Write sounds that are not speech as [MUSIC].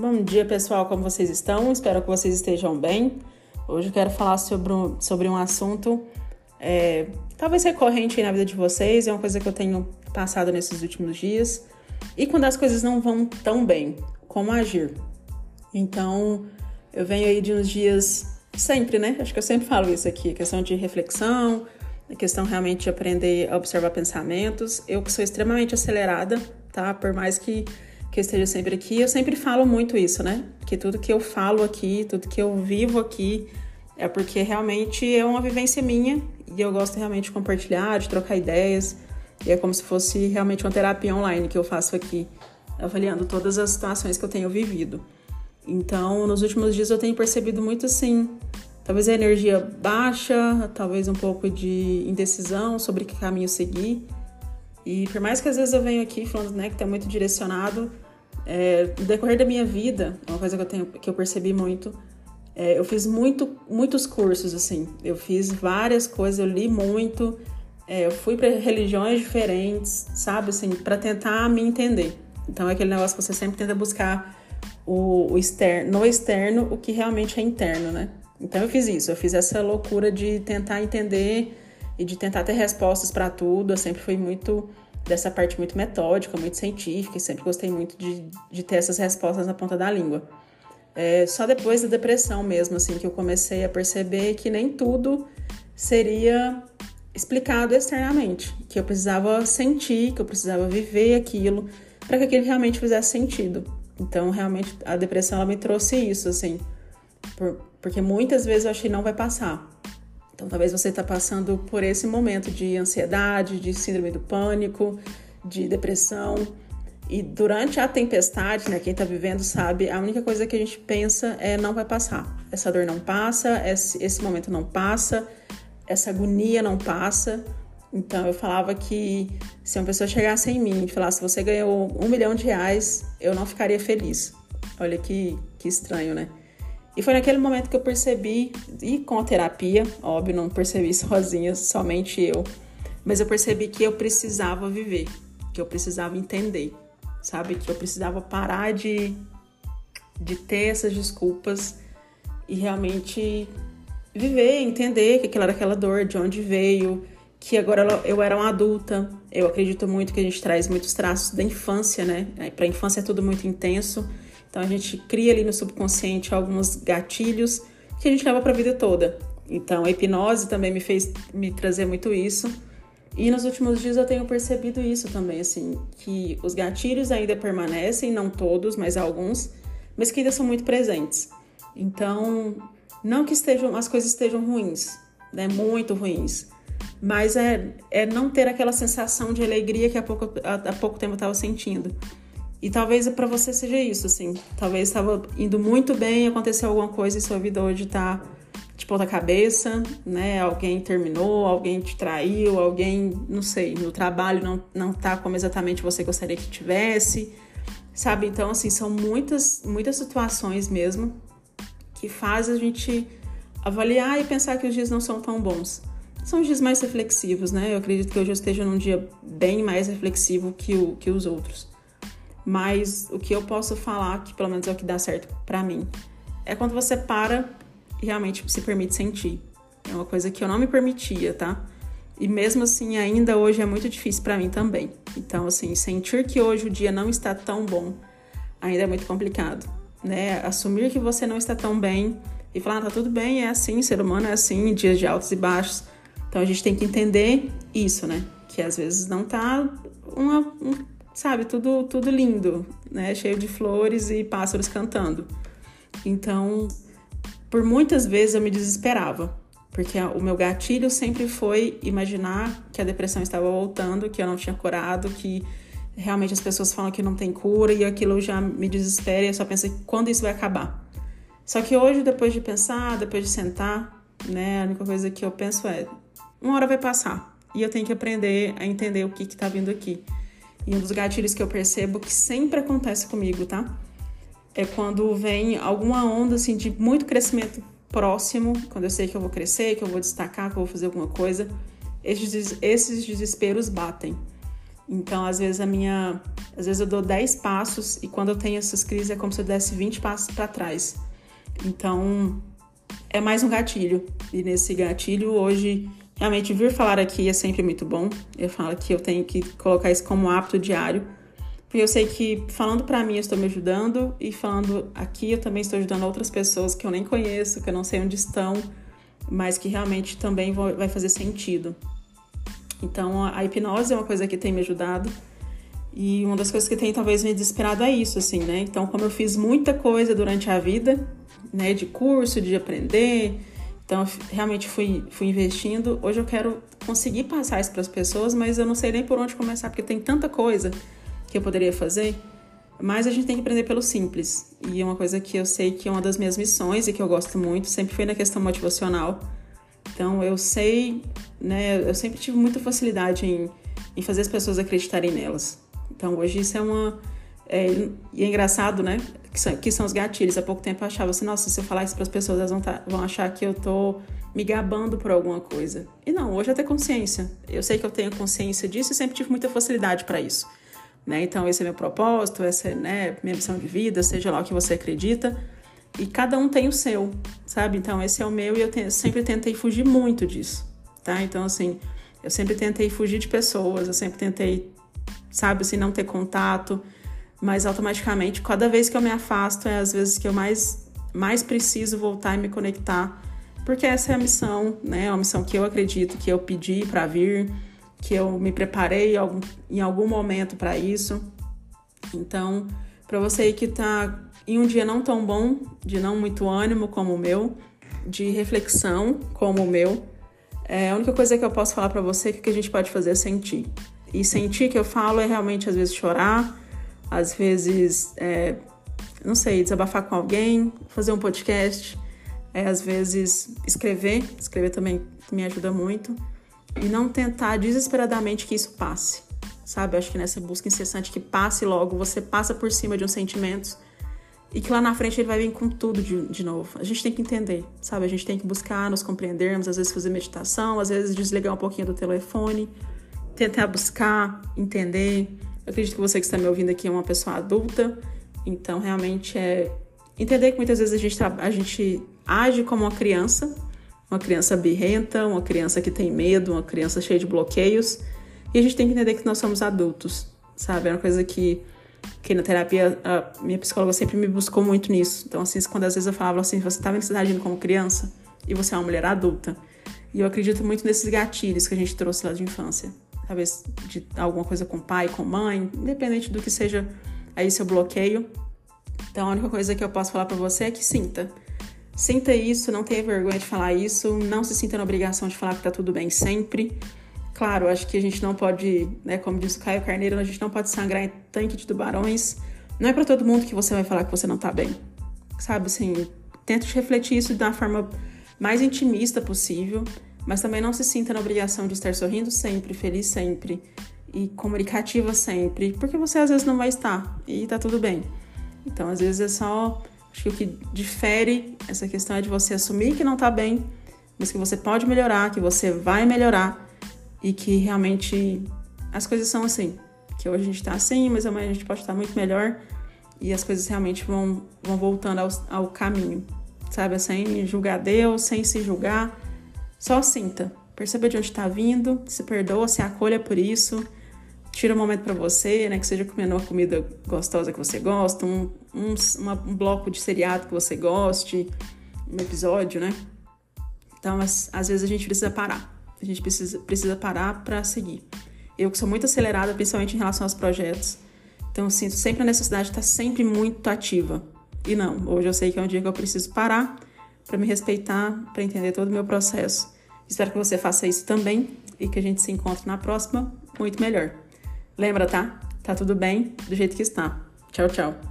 Bom dia, pessoal, como vocês estão? Espero que vocês estejam bem. Hoje eu quero falar sobre um, sobre um assunto é, talvez recorrente na vida de vocês, é uma coisa que eu tenho passado nesses últimos dias. E quando as coisas não vão tão bem, como agir? Então, eu venho aí de uns dias sempre, né? Acho que eu sempre falo isso aqui, questão de reflexão, questão realmente de aprender a observar pensamentos. Eu que sou extremamente acelerada, tá? Por mais que que eu esteja sempre aqui, eu sempre falo muito isso, né? Que tudo que eu falo aqui, tudo que eu vivo aqui, é porque realmente é uma vivência minha e eu gosto realmente de compartilhar, de trocar ideias. E é como se fosse realmente uma terapia online que eu faço aqui, avaliando todas as situações que eu tenho vivido. Então, nos últimos dias eu tenho percebido muito assim, talvez a energia baixa, talvez um pouco de indecisão sobre que caminho seguir. E por mais que às vezes eu venho aqui falando né, que está muito direcionado, é, no decorrer da minha vida, uma coisa que eu, tenho, que eu percebi muito, é, eu fiz muito, muitos cursos, assim. Eu fiz várias coisas, eu li muito, é, eu fui para religiões diferentes, sabe, assim, para tentar me entender. Então é aquele negócio que você sempre tenta buscar o, o externo, no externo o que realmente é interno, né? Então eu fiz isso, eu fiz essa loucura de tentar entender e de tentar ter respostas para tudo. Eu sempre fui muito dessa parte muito metódica, muito científica, e sempre gostei muito de, de ter essas respostas na ponta da língua. É, só depois da depressão mesmo, assim, que eu comecei a perceber que nem tudo seria explicado externamente, que eu precisava sentir, que eu precisava viver aquilo para que aquilo realmente fizesse sentido. Então, realmente, a depressão ela me trouxe isso, assim, por, porque muitas vezes eu achei não vai passar. Então, talvez você está passando por esse momento de ansiedade, de síndrome do pânico, de depressão. E durante a tempestade, né, quem está vivendo sabe, a única coisa que a gente pensa é não vai passar. Essa dor não passa, esse, momento não passa, essa agonia não passa. Então eu falava que se uma pessoa chegasse em mim e falasse você ganhou um milhão de reais, eu não ficaria feliz. Olha que, que estranho, né? E foi naquele momento que eu percebi, e com a terapia, óbvio, não percebi [LAUGHS] sozinha, somente eu, mas eu percebi que eu precisava viver, que eu precisava entender, sabe? Que eu precisava parar de, de ter essas desculpas e realmente viver, entender que aquilo era aquela dor, de onde veio, que agora eu era uma adulta. Eu acredito muito que a gente traz muitos traços da infância, né? Para a infância é tudo muito intenso. Então a gente cria ali no subconsciente alguns gatilhos que a gente leva para a vida toda. Então a hipnose também me fez me trazer muito isso. E nos últimos dias eu tenho percebido isso também, assim, que os gatilhos ainda permanecem, não todos, mas alguns, mas que ainda são muito presentes. Então, não que estejam, as coisas estejam ruins, né? Muito ruins. Mas é, é não ter aquela sensação de alegria que há pouco, há, há pouco tempo eu estava sentindo. E talvez para você seja isso, assim. Talvez estava indo muito bem, aconteceu alguma coisa e sua vida hoje tá de ponta cabeça, né? Alguém terminou, alguém te traiu, alguém, não sei, no trabalho não, não tá como exatamente você gostaria que tivesse, sabe? Então, assim, são muitas, muitas situações mesmo que fazem a gente avaliar e pensar que os dias não são tão bons. São os dias mais reflexivos, né? Eu acredito que hoje eu esteja num dia bem mais reflexivo que, o, que os outros. Mas o que eu posso falar, que pelo menos é o que dá certo para mim, é quando você para e realmente se permite sentir. É uma coisa que eu não me permitia, tá? E mesmo assim, ainda hoje é muito difícil para mim também. Então, assim, sentir que hoje o dia não está tão bom ainda é muito complicado, né? Assumir que você não está tão bem e falar, ah, tá tudo bem, é assim, ser humano é assim, dias de altos e baixos. Então a gente tem que entender isso, né? Que às vezes não tá uma, um sabe, tudo, tudo lindo, né? Cheio de flores e pássaros cantando. Então, por muitas vezes eu me desesperava, porque o meu gatilho sempre foi imaginar que a depressão estava voltando, que eu não tinha curado, que realmente as pessoas falam que não tem cura e aquilo já me desespera e eu só penso quando isso vai acabar. Só que hoje, depois de pensar, depois de sentar, né, a única coisa que eu penso é: uma hora vai passar e eu tenho que aprender a entender o que está vindo aqui. E um dos gatilhos que eu percebo que sempre acontece comigo, tá? É quando vem alguma onda assim de muito crescimento próximo, quando eu sei que eu vou crescer, que eu vou destacar, que eu vou fazer alguma coisa, esses, esses desesperos batem. Então, às vezes a minha, às vezes eu dou 10 passos e quando eu tenho essas crises é como se eu desse 20 passos para trás. Então, é mais um gatilho. E nesse gatilho hoje realmente vir falar aqui é sempre muito bom. Eu falo que eu tenho que colocar isso como hábito diário. Porque eu sei que falando para mim eu estou me ajudando e falando aqui eu também estou ajudando outras pessoas que eu nem conheço, que eu não sei onde estão, mas que realmente também vai fazer sentido. Então, a hipnose é uma coisa que tem me ajudado. E uma das coisas que tem talvez me desesperado é isso, assim, né? Então, como eu fiz muita coisa durante a vida, né, de curso, de aprender, então realmente fui, fui investindo. Hoje eu quero conseguir passar isso para as pessoas, mas eu não sei nem por onde começar, porque tem tanta coisa que eu poderia fazer. Mas a gente tem que aprender pelo simples. E é uma coisa que eu sei que é uma das minhas missões e que eu gosto muito, sempre foi na questão motivacional então eu sei, né, eu sempre tive muita facilidade em, em fazer as pessoas acreditarem nelas. Então hoje isso é uma. É, e é engraçado, né? Que são, que são os gatilhos. Há pouco tempo eu achava assim, nossa, se eu falar isso para as pessoas, elas vão, tá, vão achar que eu tô me gabando por alguma coisa. E não, hoje eu tenho consciência. Eu sei que eu tenho consciência disso e sempre tive muita facilidade para isso. Né? Então, esse é meu propósito, essa é né, minha missão de vida, seja lá o que você acredita. E cada um tem o seu, sabe? Então, esse é o meu e eu te, sempre tentei fugir muito disso, tá? Então, assim, eu sempre tentei fugir de pessoas, eu sempre tentei, sabe, assim, não ter contato, mas automaticamente, cada vez que eu me afasto, é às vezes que eu mais, mais preciso voltar e me conectar, porque essa é a missão, né? É uma missão que eu acredito que eu pedi para vir, que eu me preparei em algum momento para isso. Então, para você aí que tá em um dia não tão bom, de não muito ânimo como o meu, de reflexão como o meu, é, a única coisa que eu posso falar para você é que o que a gente pode fazer é sentir. E sentir que eu falo é realmente às vezes chorar, às vezes, é, não sei, desabafar com alguém, fazer um podcast, é, às vezes escrever, escrever também me ajuda muito, e não tentar desesperadamente que isso passe, sabe? Acho que nessa busca incessante que passe logo, você passa por cima de uns sentimentos e que lá na frente ele vai vir com tudo de, de novo. A gente tem que entender, sabe? A gente tem que buscar, nos compreendermos, às vezes fazer meditação, às vezes desligar um pouquinho do telefone, tentar buscar, entender. Eu acredito que você que está me ouvindo aqui é uma pessoa adulta, então realmente é entender que muitas vezes a gente, a gente age como uma criança, uma criança birrenta, uma criança que tem medo, uma criança cheia de bloqueios, e a gente tem que entender que nós somos adultos, sabe? É uma coisa que que na terapia a minha psicóloga sempre me buscou muito nisso. Então, assim, quando às vezes eu falava assim, você tá vendo tá agindo como criança e você é uma mulher adulta. E eu acredito muito nesses gatilhos que a gente trouxe lá de infância. Talvez de alguma coisa com pai, com mãe, independente do que seja aí seu bloqueio. Então, a única coisa que eu posso falar para você é que sinta. Sinta isso, não tenha vergonha de falar isso, não se sinta na obrigação de falar que tá tudo bem sempre. Claro, acho que a gente não pode, né, como diz o Caio Carneiro, a gente não pode sangrar em tanque de tubarões. Não é para todo mundo que você vai falar que você não tá bem. Sabe, assim, tenta refletir isso da forma mais intimista possível, mas também não se sinta na obrigação de estar sorrindo sempre, feliz sempre e comunicativa sempre, porque você às vezes não vai estar e tá tudo bem. Então, às vezes é só. Acho que o que difere essa questão é de você assumir que não tá bem, mas que você pode melhorar, que você vai melhorar e que realmente as coisas são assim. Que hoje a gente tá assim, mas amanhã a gente pode estar muito melhor e as coisas realmente vão, vão voltando ao, ao caminho, sabe? Sem julgar Deus, sem se julgar, só sinta. Perceba de onde está vindo, se perdoa, se acolha por isso. Tira um momento para você, né? Que seja comendo uma comida gostosa que você gosta, um, um, uma, um bloco de seriado que você goste, um episódio, né? Então, às, às vezes a gente precisa parar a gente precisa, precisa parar para seguir. Eu que sou muito acelerada, principalmente em relação aos projetos, então eu sinto sempre a necessidade de estar sempre muito ativa. E não, hoje eu sei que é um dia que eu preciso parar para me respeitar, para entender todo o meu processo. Espero que você faça isso também e que a gente se encontre na próxima muito melhor. Lembra, tá? Tá tudo bem do jeito que está. Tchau, tchau.